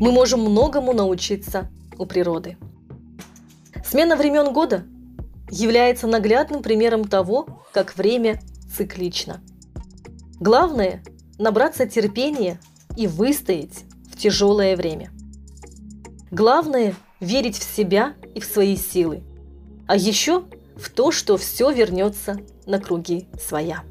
Мы можем многому научиться у природы. Смена времен года является наглядным примером того, как время циклично. Главное – набраться терпения и выстоять в тяжелое время. Главное – верить в себя и в свои силы. А еще в то, что все вернется на круги своя.